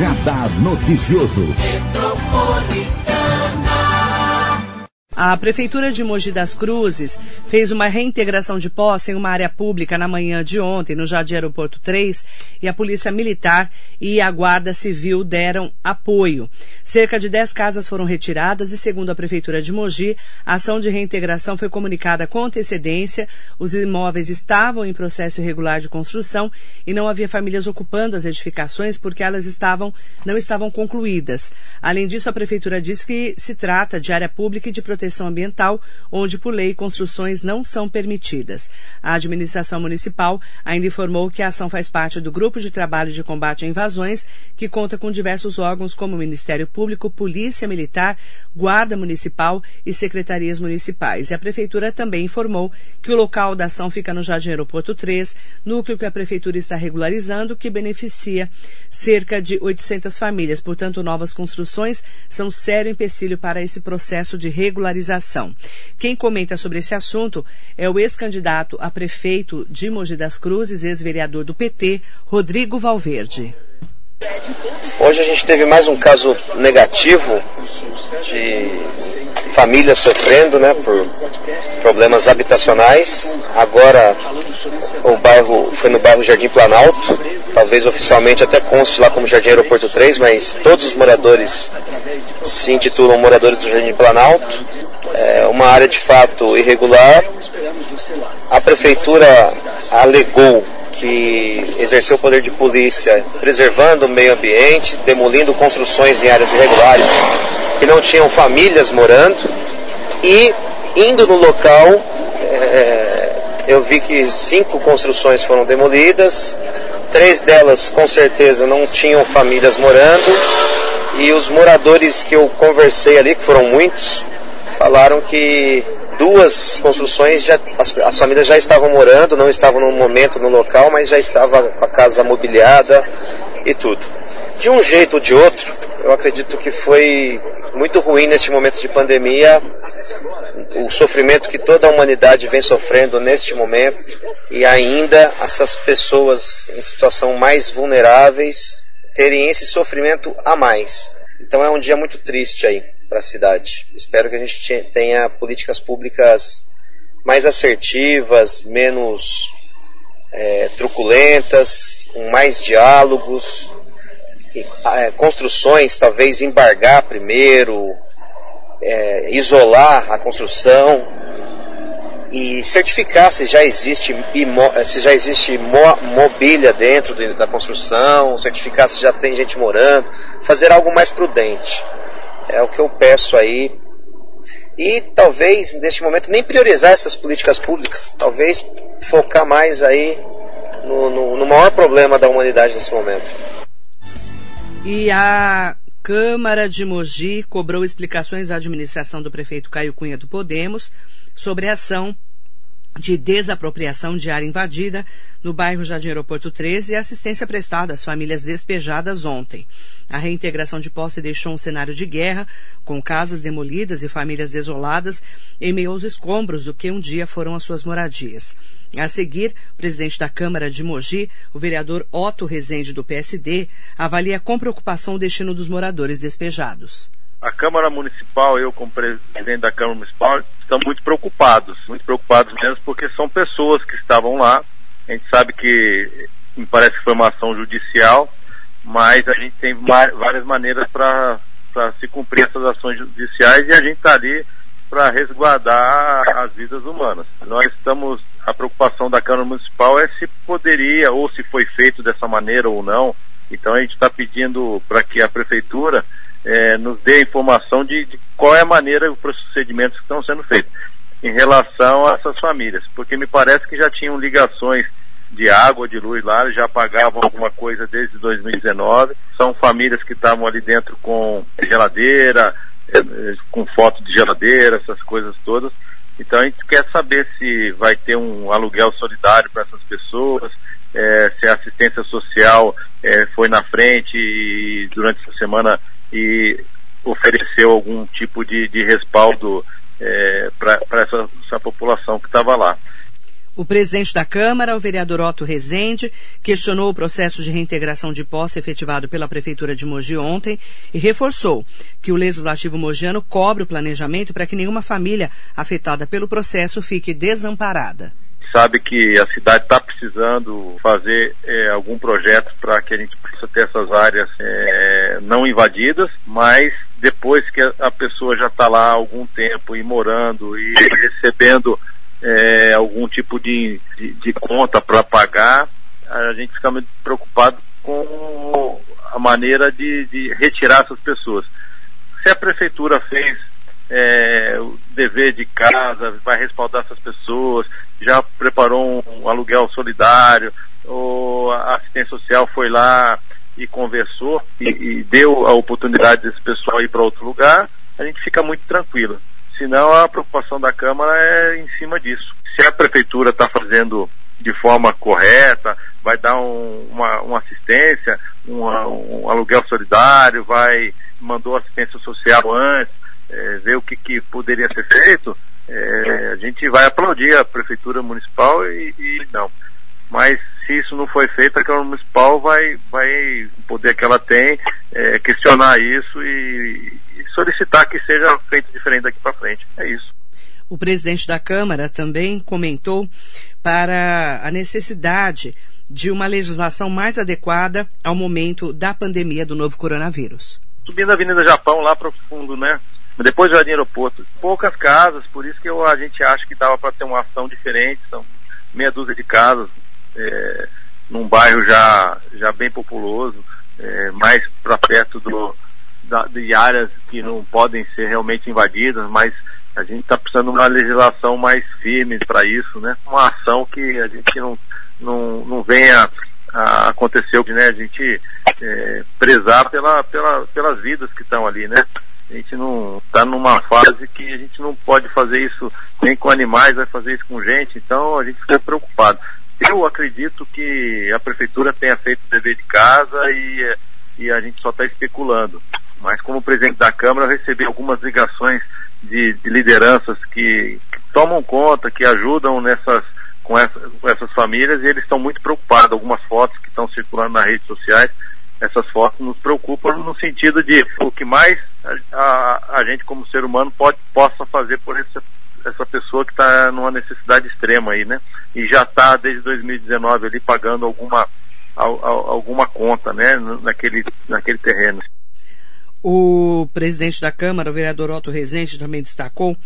Radar Noticioso. A Prefeitura de Mogi das Cruzes fez uma reintegração de posse em uma área pública na manhã de ontem, no Jardim Aeroporto 3, e a Polícia Militar e a Guarda Civil deram apoio. Cerca de 10 casas foram retiradas e, segundo a Prefeitura de Mogi, a ação de reintegração foi comunicada com antecedência, os imóveis estavam em processo irregular de construção e não havia famílias ocupando as edificações porque elas estavam, não estavam concluídas. Além disso, a Prefeitura diz que se trata de área pública e de proteção proteção ambiental, onde por lei construções não são permitidas. A administração municipal ainda informou que a ação faz parte do Grupo de Trabalho de Combate a Invasões, que conta com diversos órgãos como Ministério Público, Polícia Militar, Guarda Municipal e secretarias municipais. E a Prefeitura também informou que o local da ação fica no Jardim Aeroporto 3, núcleo que a Prefeitura está regularizando, que beneficia cerca de 800 famílias. Portanto, novas construções são sério empecilho para esse processo de regularização quem comenta sobre esse assunto é o ex-candidato a prefeito de Mogi das Cruzes, ex-vereador do PT, Rodrigo Valverde. Hoje a gente teve mais um caso negativo de famílias sofrendo né, por problemas habitacionais. Agora o bairro foi no bairro Jardim Planalto, talvez oficialmente até conste lá como Jardim Aeroporto 3, mas todos os moradores se intitulam moradores do Jardim Planalto. É uma área de fato irregular. A prefeitura alegou que exerceu o poder de polícia preservando o meio ambiente, demolindo construções em áreas irregulares que não tinham famílias morando e indo no local é, eu vi que cinco construções foram demolidas, três delas com certeza não tinham famílias morando e os moradores que eu conversei ali, que foram muitos, falaram que duas construções já, as, as, famílias já estavam morando, não estavam no momento no local, mas já estava com a casa mobiliada e tudo. De um jeito ou de outro, eu acredito que foi muito ruim neste momento de pandemia, o sofrimento que toda a humanidade vem sofrendo neste momento e ainda essas pessoas em situação mais vulneráveis terem esse sofrimento a mais. Então é um dia muito triste aí para a cidade. Espero que a gente tenha políticas públicas mais assertivas, menos é, truculentas, com mais diálogos, é, construções talvez embargar primeiro, é, isolar a construção e certificar se já existe, se já existe mobília dentro da construção, certificar se já tem gente morando, fazer algo mais prudente. É o que eu peço aí. E talvez, neste momento, nem priorizar essas políticas públicas. Talvez focar mais aí no, no, no maior problema da humanidade nesse momento. E a Câmara de Mogi cobrou explicações à administração do prefeito Caio Cunha do Podemos sobre a ação de desapropriação de área invadida no bairro Jardim Aeroporto 13 e assistência prestada às famílias despejadas ontem. A reintegração de posse deixou um cenário de guerra, com casas demolidas e famílias desoladas em meio aos escombros do que um dia foram as suas moradias. A seguir, o presidente da Câmara de Mogi, o vereador Otto Rezende do PSD, avalia com preocupação o destino dos moradores despejados a Câmara Municipal, eu como presidente da Câmara Municipal, estamos muito preocupados, muito preocupados mesmo, porque são pessoas que estavam lá. A gente sabe que me parece que foi uma ação judicial, mas a gente tem várias maneiras para se cumprir essas ações judiciais e a gente está ali para resguardar as vidas humanas. Nós estamos, a preocupação da Câmara Municipal é se poderia ou se foi feito dessa maneira ou não. Então a gente está pedindo para que a Prefeitura é, nos dê informação de, de, qual é a maneira, os procedimentos que estão sendo feitos em relação a essas famílias, porque me parece que já tinham ligações de água, de luz lá, já pagavam alguma coisa desde 2019. São famílias que estavam ali dentro com geladeira, é, com foto de geladeira, essas coisas todas. Então a gente quer saber se vai ter um aluguel solidário para essas pessoas, é, se a assistência social é, foi na frente e durante essa semana e ofereceu algum tipo de, de respaldo é, para essa, essa população que estava lá. O presidente da Câmara, o vereador Otto Rezende, questionou o processo de reintegração de posse efetivado pela Prefeitura de Mogi ontem e reforçou que o Legislativo mogiano cobre o planejamento para que nenhuma família afetada pelo processo fique desamparada sabe que a cidade está precisando fazer é, algum projeto para que a gente possa ter essas áreas é, não invadidas, mas depois que a pessoa já está lá há algum tempo e morando e recebendo é, algum tipo de, de, de conta para pagar, a gente fica muito preocupado com a maneira de, de retirar essas pessoas. Se a prefeitura fez é, o dever de casa, vai respaldar essas pessoas, já preparou um, um aluguel solidário, ou a assistência social foi lá e conversou e, e deu a oportunidade desse pessoal ir para outro lugar, a gente fica muito tranquilo. Senão a preocupação da Câmara é em cima disso. Se a Prefeitura está fazendo de forma correta, vai dar um, uma, uma, assistência, uma, um aluguel solidário, vai mandou assistência social antes, é, ver o que, que poderia ser feito, é, a gente vai aplaudir a Prefeitura Municipal e, e, não. Mas se isso não foi feito, a Câmara Municipal vai, vai, o poder que ela tem, é, questionar isso e, solicitar que seja feito diferente daqui para frente. É isso. O presidente da Câmara também comentou para a necessidade de uma legislação mais adequada ao momento da pandemia do novo coronavírus. Subindo a Avenida Japão lá para o fundo, né? Depois Jardim Aeroporto. Poucas casas, por isso que eu, a gente acha que dava para ter uma ação diferente. São meia dúzia de casas é, num bairro já, já bem populoso, é, mais para perto do, da, de áreas que não podem ser realmente invadidas, mas a gente está precisando de uma legislação mais firme para isso, né? Uma ação que a gente não, não, não venha a acontecer, né? A gente é, prezar pela, pela, pelas vidas que estão ali, né? A gente não está numa fase que a gente não pode fazer isso nem com animais, vai fazer isso com gente, então a gente fica preocupado. Eu acredito que a prefeitura tenha feito o dever de casa e, e a gente só está especulando mas como presidente da Câmara eu recebi algumas ligações de, de lideranças que, que, tomam conta, que ajudam nessas com, essa, com essas famílias e eles estão muito preocupados. Algumas fotos que estão circulando nas redes sociais, essas fotos nos preocupam no sentido de o que mais a, a, gente como ser humano pode, possa fazer por essa, essa pessoa que está numa necessidade extrema aí, né? E já está desde 2019 ali pagando alguma alguma conta, né? Naquele, naquele terreno. O presidente da Câmara, o vereador Otto Rezende, também destacou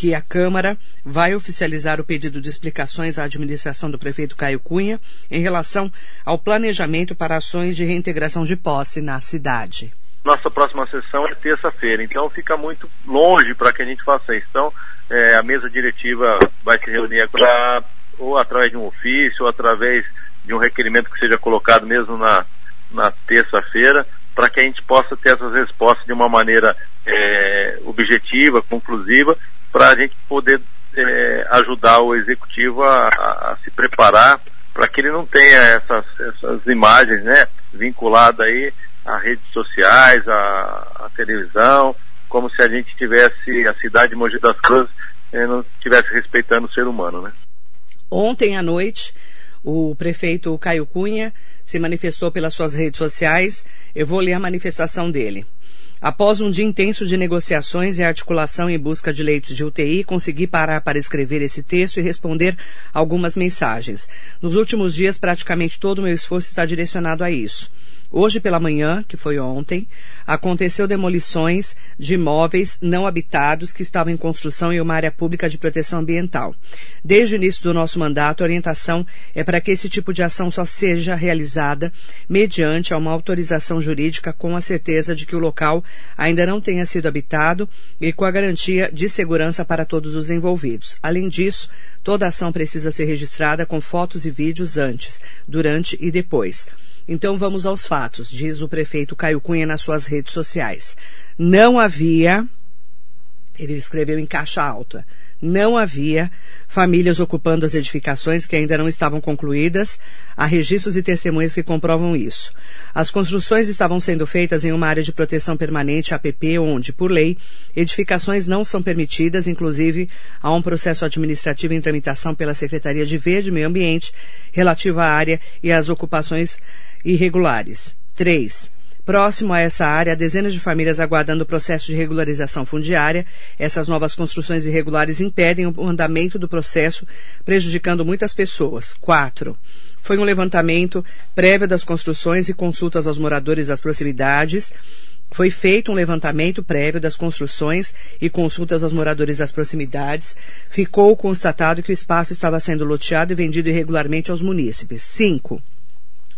que a Câmara vai oficializar o pedido de explicações à administração do prefeito Caio Cunha em relação ao planejamento para ações de reintegração de posse na cidade. Nossa próxima sessão é terça-feira, então fica muito longe para que a gente faça isso. Então, é, a mesa diretiva vai se reunir agora, ou através de um ofício, ou através de um requerimento que seja colocado mesmo na, na terça-feira, para que a gente possa ter essas respostas de uma maneira é, objetiva, conclusiva, para a gente poder é, ajudar o executivo a, a, se preparar para que ele não tenha essas, essas imagens né, vinculadas aí a redes sociais, a, a, televisão, como se a gente tivesse a cidade de Mogi das Cruzes eh, não estivesse respeitando o ser humano, né? Ontem à noite, o prefeito Caio Cunha se manifestou pelas suas redes sociais. Eu vou ler a manifestação dele. Após um dia intenso de negociações e articulação em busca de leitos de UTI, consegui parar para escrever esse texto e responder algumas mensagens. Nos últimos dias, praticamente todo o meu esforço está direcionado a isso. Hoje pela manhã, que foi ontem, aconteceu demolições de imóveis não habitados que estavam em construção em uma área pública de proteção ambiental. Desde o início do nosso mandato, a orientação é para que esse tipo de ação só seja realizada mediante uma autorização jurídica com a certeza de que o local ainda não tenha sido habitado e com a garantia de segurança para todos os envolvidos. Além disso, toda ação precisa ser registrada com fotos e vídeos antes, durante e depois. Então vamos aos fatos, diz o prefeito Caio Cunha nas suas redes sociais. Não havia, ele escreveu em caixa alta, não havia famílias ocupando as edificações que ainda não estavam concluídas. Há registros e testemunhas que comprovam isso. As construções estavam sendo feitas em uma área de proteção permanente, APP, onde, por lei, edificações não são permitidas, inclusive há um processo administrativo em tramitação pela Secretaria de Verde e Meio Ambiente relativo à área e às ocupações irregulares. 3. Próximo a essa área, dezenas de famílias aguardando o processo de regularização fundiária. Essas novas construções irregulares impedem o andamento do processo, prejudicando muitas pessoas. 4. Foi um levantamento prévio das construções e consultas aos moradores das proximidades. Foi feito um levantamento prévio das construções e consultas aos moradores das proximidades. Ficou constatado que o espaço estava sendo loteado e vendido irregularmente aos munícipes. 5.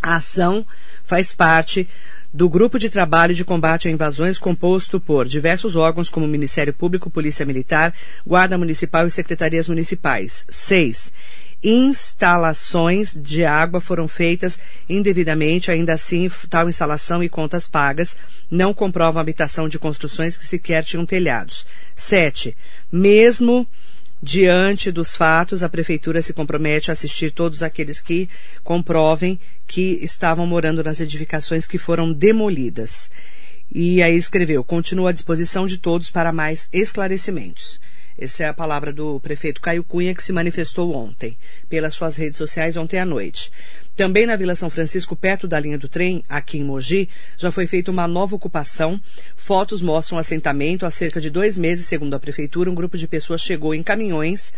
A ação faz parte do Grupo de Trabalho de Combate a Invasões composto por diversos órgãos como Ministério Público, Polícia Militar, Guarda Municipal e Secretarias Municipais. 6. Instalações de água foram feitas indevidamente, ainda assim, tal instalação e contas pagas não comprovam a habitação de construções que sequer tinham telhados. 7. Mesmo Diante dos fatos, a Prefeitura se compromete a assistir todos aqueles que comprovem que estavam morando nas edificações que foram demolidas. E aí escreveu: continua à disposição de todos para mais esclarecimentos. Essa é a palavra do prefeito Caio Cunha, que se manifestou ontem, pelas suas redes sociais ontem à noite. Também na Vila São Francisco, perto da linha do trem, aqui em Mogi, já foi feita uma nova ocupação. Fotos mostram assentamento. Há cerca de dois meses, segundo a prefeitura, um grupo de pessoas chegou em caminhões,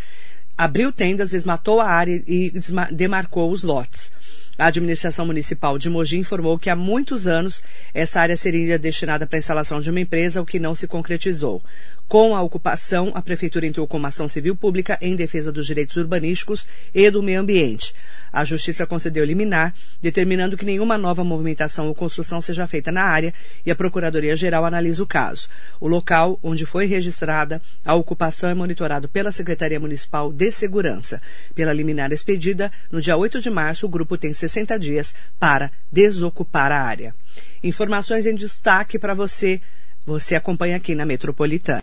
abriu tendas, desmatou a área e demarcou os lotes. A administração municipal de Mogi informou que há muitos anos essa área seria destinada para a instalação de uma empresa, o que não se concretizou. Com a ocupação, a Prefeitura entrou com uma ação civil pública em defesa dos direitos urbanísticos e do meio ambiente. A Justiça concedeu liminar, determinando que nenhuma nova movimentação ou construção seja feita na área e a Procuradoria-Geral analisa o caso. O local onde foi registrada a ocupação é monitorado pela Secretaria Municipal de Segurança. Pela liminar expedida, no dia 8 de março, o grupo tem 60 dias para desocupar a área. Informações em destaque para você. Você acompanha aqui na Metropolitana.